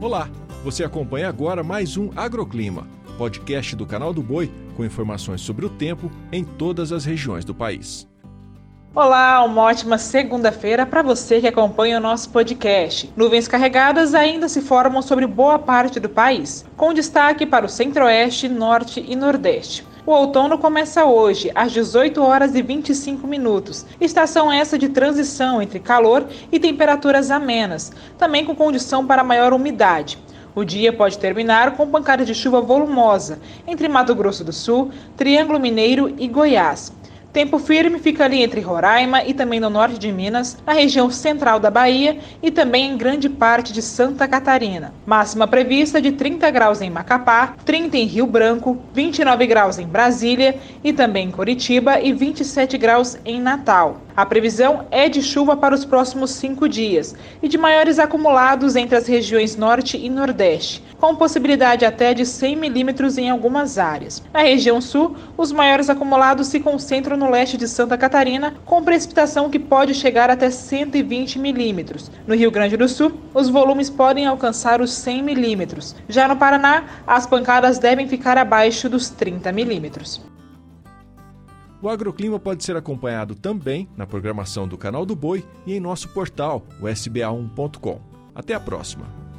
Olá, você acompanha agora mais um Agroclima, podcast do canal do Boi com informações sobre o tempo em todas as regiões do país. Olá, uma ótima segunda-feira para você que acompanha o nosso podcast. Nuvens carregadas ainda se formam sobre boa parte do país, com destaque para o centro-oeste, norte e nordeste. O outono começa hoje, às 18 horas e 25 minutos. Estação essa de transição entre calor e temperaturas amenas, também com condição para maior umidade. O dia pode terminar com pancadas de chuva volumosa entre Mato Grosso do Sul, Triângulo Mineiro e Goiás. Tempo firme fica ali entre Roraima e também no norte de Minas, na região central da Bahia e também em grande parte de Santa Catarina. Máxima prevista de 30 graus em Macapá, 30 em Rio Branco, 29 graus em Brasília e também em Curitiba e 27 graus em Natal. A previsão é de chuva para os próximos cinco dias e de maiores acumulados entre as regiões norte e nordeste, com possibilidade até de 100 milímetros em algumas áreas. Na região sul, os maiores acumulados se concentram no leste de Santa Catarina, com precipitação que pode chegar até 120 milímetros. No Rio Grande do Sul, os volumes podem alcançar os 100 milímetros. Já no Paraná, as pancadas devem ficar abaixo dos 30 milímetros. O agroclima pode ser acompanhado também na programação do canal do Boi e em nosso portal, o sba1.com. Até a próxima!